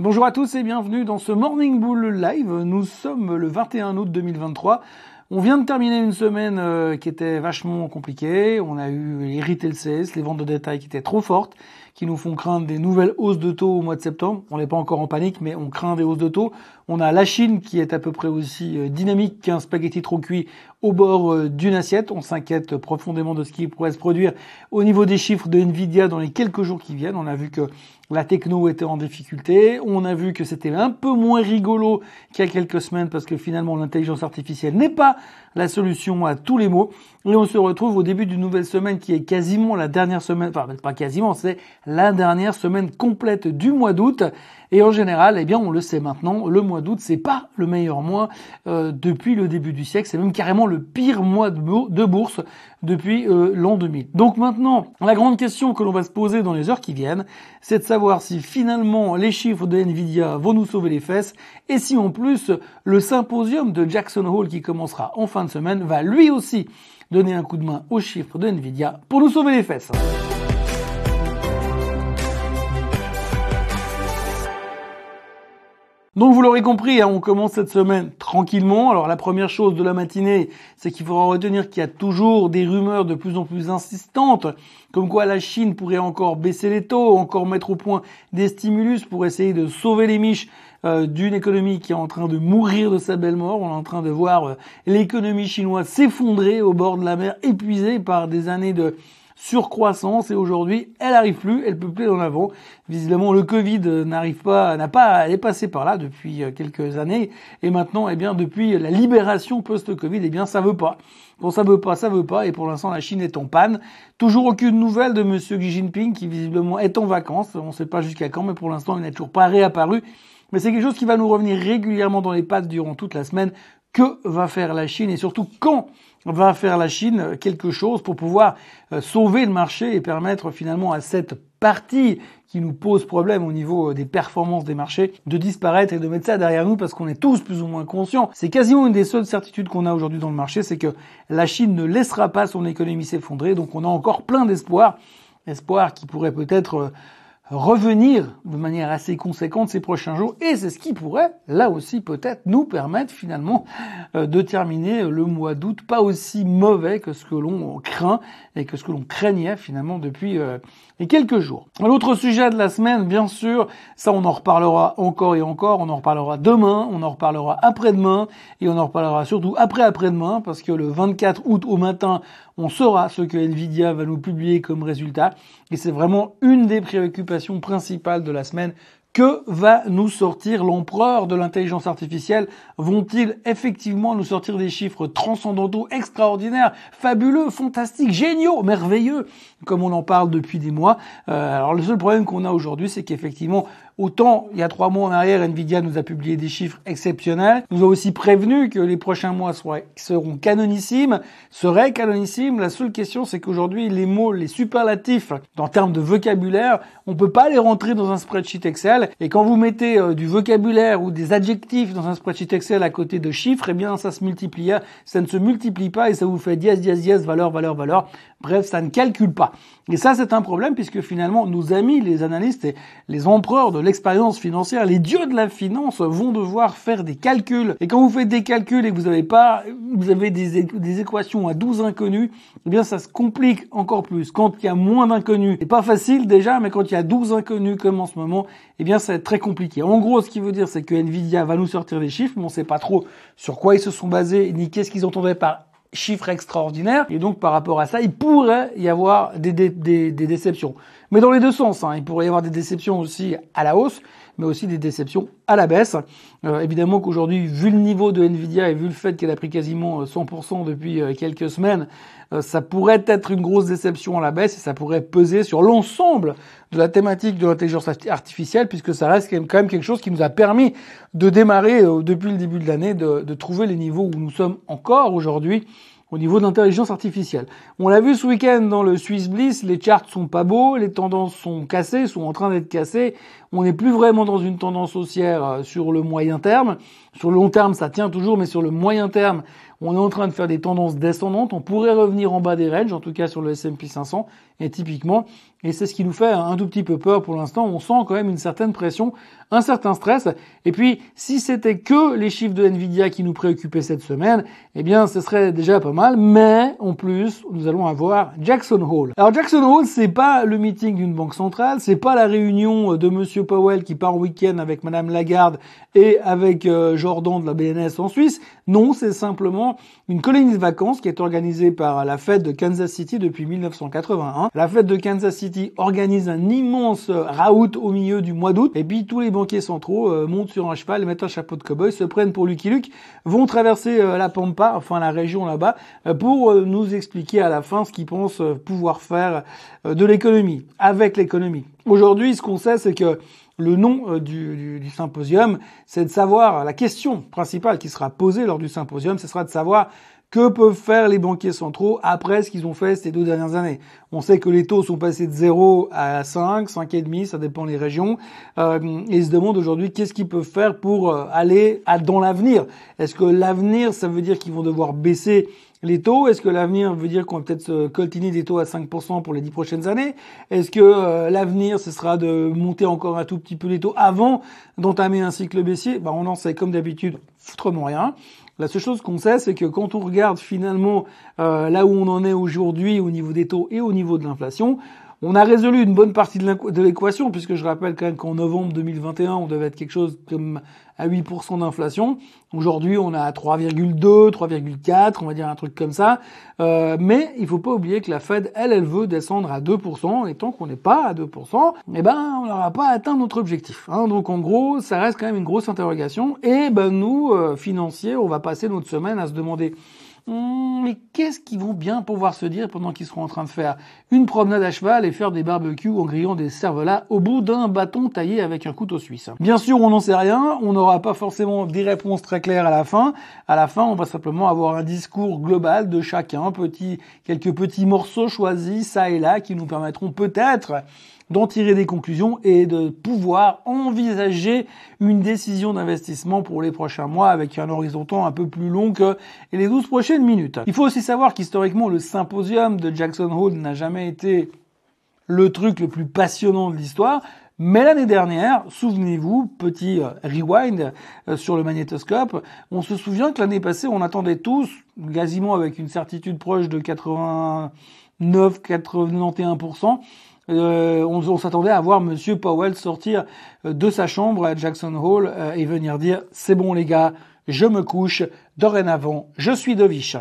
Bonjour à tous et bienvenue dans ce Morning Bull Live. Nous sommes le 21 août 2023. On vient de terminer une semaine euh, qui était vachement compliquée. On a eu les retail sales, les ventes de détail qui étaient trop fortes, qui nous font craindre des nouvelles hausses de taux au mois de septembre. On n'est pas encore en panique, mais on craint des hausses de taux. On a la Chine qui est à peu près aussi euh, dynamique qu'un spaghetti trop cuit au bord euh, d'une assiette. On s'inquiète profondément de ce qui pourrait se produire au niveau des chiffres de Nvidia dans les quelques jours qui viennent. On a vu que la techno était en difficulté. On a vu que c'était un peu moins rigolo qu'il y a quelques semaines parce que finalement l'intelligence artificielle n'est pas la solution à tous les maux. Et on se retrouve au début d'une nouvelle semaine qui est quasiment la dernière semaine, enfin pas quasiment, c'est la dernière semaine complète du mois d'août. Et en général, eh bien, on le sait maintenant, le mois d'août, c'est pas le meilleur mois euh, depuis le début du siècle. C'est même carrément le pire mois de, bourse depuis euh, l'an 2000. Donc maintenant, la grande question que l'on va se poser dans les heures qui viennent, c'est de savoir si finalement les chiffres de Nvidia vont nous sauver les fesses et si en plus le symposium de Jackson Hole qui commencera en fin de semaine va lui aussi donner un coup de main aux chiffres de Nvidia pour nous sauver les fesses. Donc vous l'aurez compris, hein, on commence cette semaine tranquillement. Alors la première chose de la matinée, c'est qu'il faudra retenir qu'il y a toujours des rumeurs de plus en plus insistantes, comme quoi la Chine pourrait encore baisser les taux, encore mettre au point des stimulus pour essayer de sauver les miches euh, d'une économie qui est en train de mourir de sa belle mort. On est en train de voir euh, l'économie chinoise s'effondrer au bord de la mer, épuisée par des années de surcroissance et aujourd'hui elle arrive plus, elle peut plus en avant. Visiblement le Covid n'arrive pas, n'a pas, elle est passée par là depuis euh, quelques années et maintenant, eh bien, depuis la libération post-Covid, eh bien, ça veut pas. Bon, ça veut pas, ça veut pas, et pour l'instant, la Chine est en panne. Toujours aucune nouvelle de Monsieur Xi Jinping, qui visiblement est en vacances. On ne sait pas jusqu'à quand, mais pour l'instant, il n'est toujours pas réapparu. Mais c'est quelque chose qui va nous revenir régulièrement dans les pattes durant toute la semaine. Que va faire la Chine et surtout quand va faire la Chine quelque chose pour pouvoir euh, sauver le marché et permettre finalement à cette partie qui nous pose problème au niveau euh, des performances des marchés de disparaître et de mettre ça derrière nous parce qu'on est tous plus ou moins conscients. C'est quasiment une des seules certitudes qu'on a aujourd'hui dans le marché, c'est que la Chine ne laissera pas son économie s'effondrer, donc on a encore plein d'espoir, espoir qui pourrait peut-être euh, revenir de manière assez conséquente ces prochains jours. Et c'est ce qui pourrait là aussi peut-être nous permettre finalement euh, de terminer le mois d'août pas aussi mauvais que ce que l'on craint et que ce que l'on craignait finalement depuis euh, quelques jours. L'autre sujet de la semaine, bien sûr, ça on en reparlera encore et encore, on en reparlera demain, on en reparlera après-demain et on en reparlera surtout après-après-demain parce que le 24 août au matin, on saura ce que Nvidia va nous publier comme résultat. Et c'est vraiment une des préoccupations principales de la semaine que va nous sortir l'empereur de l'intelligence artificielle? Vont-ils effectivement nous sortir des chiffres transcendantaux, extraordinaires, fabuleux, fantastiques, géniaux, merveilleux, comme on en parle depuis des mois? Euh, Alors le seul problème qu'on a aujourd'hui, c'est qu'effectivement, Autant, il y a trois mois en arrière, Nvidia nous a publié des chiffres exceptionnels, nous a aussi prévenu que les prochains mois seront canonissimes, seraient canonissimes. La seule question, c'est qu'aujourd'hui, les mots, les superlatifs, en termes de vocabulaire, on peut pas les rentrer dans un spreadsheet Excel. Et quand vous mettez euh, du vocabulaire ou des adjectifs dans un spreadsheet Excel à côté de chiffres, eh bien, ça se multiplie. Ça ne se multiplie pas et ça vous fait dièse, dièse, dièse, valeur, valeur, valeur. Bref, ça ne calcule pas. Et ça, c'est un problème puisque finalement, nos amis, les analystes et les empereurs de l'expérience financière, les dieux de la finance vont devoir faire des calculs. Et quand vous faites des calculs et que vous avez pas, vous avez des, des équations à 12 inconnus, eh bien, ça se complique encore plus. Quand il y a moins d'inconnus, c'est pas facile déjà, mais quand il y a 12 inconnus comme en ce moment, eh bien, ça va être très compliqué. En gros, ce qui veut dire, c'est que Nvidia va nous sortir des chiffres, mais on sait pas trop sur quoi ils se sont basés, ni qu'est-ce qu'ils entendaient par chiffre extraordinaire. Et donc, par rapport à ça, il pourrait y avoir des, déceptions. Mais dans les deux sens, hein. il pourrait y avoir des déceptions aussi à la hausse, mais aussi des déceptions à la baisse. Euh, évidemment qu'aujourd'hui, vu le niveau de Nvidia et vu le fait qu'elle a pris quasiment 100% euh, depuis euh, quelques semaines, ça pourrait être une grosse déception à la baisse et ça pourrait peser sur l'ensemble de la thématique de l'intelligence artificielle puisque ça reste quand même quelque chose qui nous a permis de démarrer depuis le début de l'année, de, de trouver les niveaux où nous sommes encore aujourd'hui au niveau de l'intelligence artificielle. On l'a vu ce week-end dans le Swiss Bliss, les charts sont pas beaux, les tendances sont cassées, sont en train d'être cassées. On n'est plus vraiment dans une tendance haussière euh, sur le moyen terme. Sur le long terme, ça tient toujours, mais sur le moyen terme, On est en train de faire des tendances descendantes. On pourrait revenir en bas des ranges, en tout cas sur le S&P 500. Et typiquement, et c'est ce qui nous fait un tout petit peu peur pour l'instant. On sent quand même une certaine pression, un certain stress. Et puis, si c'était que les chiffres de Nvidia qui nous préoccupaient cette semaine, eh bien, ce serait déjà pas mal. Mais en plus, nous allons avoir Jackson Hole. Alors Jackson Hole, c'est pas le meeting d'une banque centrale, c'est pas la réunion de Monsieur Powell qui part au week-end avec Madame Lagarde et avec euh, Jordan de la BNS en Suisse. Non, c'est simplement une colonie de vacances qui est organisée par la Fed de Kansas City depuis 1981. La Fed de Kansas City organise un immense raout au milieu du mois d'août et puis tous les banquiers centraux euh, montent sur un cheval, mettent un chapeau de cowboy, se prennent pour Lucky Luke, vont traverser euh, la Pampa, enfin la région là-bas, pour nous expliquer à la fin ce qu'ils pensent pouvoir faire de l'économie, avec l'économie. Aujourd'hui, ce qu'on sait, c'est que le nom euh, du, du, symposium, c'est de savoir, la question principale qui sera posée lors du symposium, ce sera de savoir que peuvent faire les banquiers centraux après ce qu'ils ont fait ces deux dernières années On sait que les taux sont passés de 0 à 5, 5,5, ça dépend des régions. Euh, ils se demandent aujourd'hui qu'est-ce qu'ils peuvent faire pour euh, aller à, dans l'avenir? Est-ce que l'avenir, ça veut dire qu'ils vont devoir baisser les taux, est-ce que l'avenir veut dire qu'on va peut-être se coltiner des taux à 5% pour les 10 prochaines années? Est-ce que euh, l'avenir, ce sera de monter encore un tout petit peu les taux avant d'entamer un cycle baissier? Ben, On en sait comme d'habitude foutrement rien. La seule chose qu'on sait, c'est que quand on regarde finalement euh, là où on en est aujourd'hui au niveau des taux et au niveau de l'inflation, on a résolu une bonne partie de l'équation, puisque je rappelle quand même qu'en novembre 2021, on devait être quelque chose comme à 8% d'inflation. Aujourd'hui, on a 3,2, 3,4, on va dire un truc comme ça. Euh, mais il faut pas oublier que la Fed, elle, elle veut descendre à 2%, et tant qu'on n'est pas à 2%, eh ben, on n'aura pas atteint notre objectif. Hein. Donc en gros, ça reste quand même une grosse interrogation. Et ben nous, euh, financiers, on va passer notre semaine à se demander Hmm, mais qu'est-ce qu'ils vont bien pouvoir se dire pendant qu'ils seront en train de faire une promenade à cheval et faire des barbecues en grillant des cervelas au bout d'un bâton taillé avec un couteau suisse? Bien sûr, on n'en sait rien, on n'aura pas forcément des réponses très claires à la fin. À la fin, on va simplement avoir un discours global de chacun, petit, quelques petits morceaux choisis, ça et là, qui nous permettront peut-être d'en tirer des conclusions et de pouvoir envisager une décision d'investissement pour les prochains mois avec un horizon un peu plus long que les 12 prochaines minutes. Il faut aussi savoir qu'historiquement, le symposium de Jackson Hole n'a jamais été le truc le plus passionnant de l'histoire. Mais l'année dernière, souvenez-vous, petit euh, rewind euh, sur le magnétoscope, on se souvient que l'année passée, on attendait tous, quasiment avec une certitude proche de 89-91%, euh, on, s'attendait à voir Monsieur Powell sortir euh, de sa chambre à Jackson Hole euh, et venir dire c'est bon les gars, je me couche, dorénavant, je suis Dovish.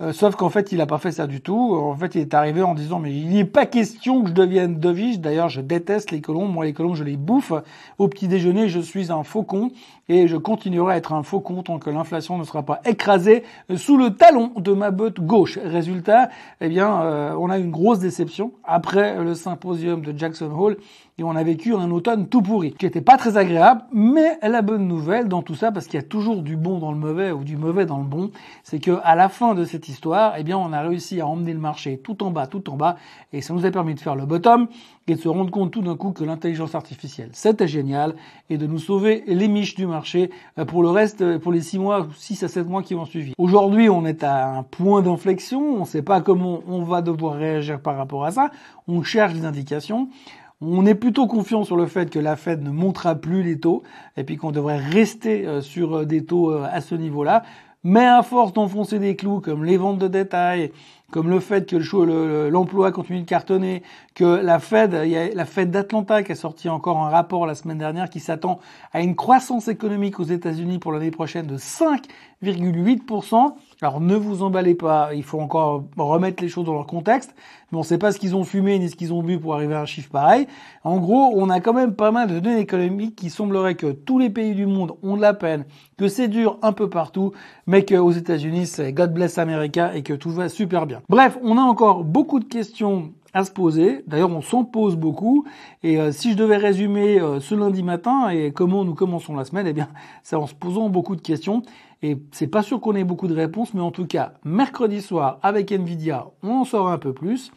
Euh, sauf qu'en fait, il n'a pas fait ça du tout. En fait, il est arrivé en disant, mais il n'est pas question que je devienne Dovish. D'ailleurs, je déteste les colombes. Moi, les colombes, je les bouffe. Au petit déjeuner, je suis un faucon et je continuerai à être un faucon tant que l'inflation ne sera pas écrasée sous le talon de ma botte gauche. Résultat, eh bien, euh, on a une grosse déception après le symposium de Jackson Hole et on a vécu un automne tout pourri, qui était pas très agréable, mais la bonne nouvelle dans tout ça, parce qu'il y a toujours du bon dans le mauvais ou du mauvais dans le bon, c'est que à la fin de cette histoire, eh bien, on a réussi à emmener le marché tout en bas, tout en bas, et ça nous a permis de faire le bottom et de se rendre compte tout d'un coup que l'intelligence artificielle, c'était génial, et de nous sauver les miches du marché euh, pour le reste, euh, pour les 6 mois, 6 à 7 mois qui vont suivre. Aujourd'hui, on est à un point d'inflexion, on ne sait pas comment on va devoir réagir par rapport à ça, on cherche des indications. On est plutôt confiant sur le fait que la Fed ne montera plus les taux et puis qu'on devrait rester euh, sur euh, des taux euh, à ce niveau-là. Mais à force d'enfoncer des clous comme les ventes de détail, comme le fait que l'emploi continue de cartonner, que la Fed, la Fed d'Atlanta qui a sorti encore un rapport la semaine dernière qui s'attend à une croissance économique aux États-Unis pour l'année prochaine de 5,8%. Alors ne vous emballez pas, il faut encore remettre les choses dans leur contexte. Mais on ne sait pas ce qu'ils ont fumé ni ce qu'ils ont bu pour arriver à un chiffre pareil. En gros, on a quand même pas mal de données économiques qui sembleraient que tous les pays du monde ont de la peine, que c'est dur un peu partout, mais qu'aux États-Unis c'est God bless America et que tout va super bien. Bref, on a encore beaucoup de questions à se poser. D'ailleurs, on s'en pose beaucoup. Et euh, si je devais résumer euh, ce lundi matin et comment nous commençons la semaine, eh bien, c'est en se posant beaucoup de questions. Et c'est pas sûr qu'on ait beaucoup de réponses, mais en tout cas, mercredi soir, avec Nvidia, on en saura un peu plus.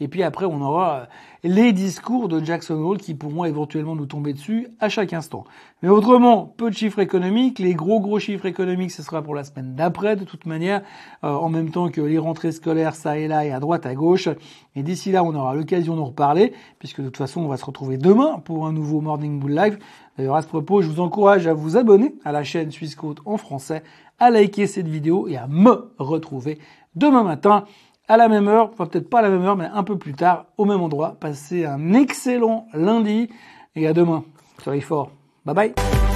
Et puis après, on aura euh, les discours de Jackson Hole qui pourront éventuellement nous tomber dessus à chaque instant. Mais autrement, peu de chiffres économiques. Les gros gros chiffres économiques, ce sera pour la semaine d'après, de toute manière, euh, en même temps que les rentrées scolaires, ça et là, et à droite, à gauche. Et d'ici là, on aura l'occasion d'en reparler, puisque de toute façon, on va se retrouver demain pour un nouveau Morning Bull Live. D'ailleurs, à ce propos, je vous encourage à vous abonner à la chaîne Suisse Côte en français, à liker cette vidéo et à me retrouver demain matin à la même heure, enfin peut-être pas à la même heure, mais un peu plus tard, au même endroit. Passez un excellent lundi et à demain. Soyez fort. Bye bye.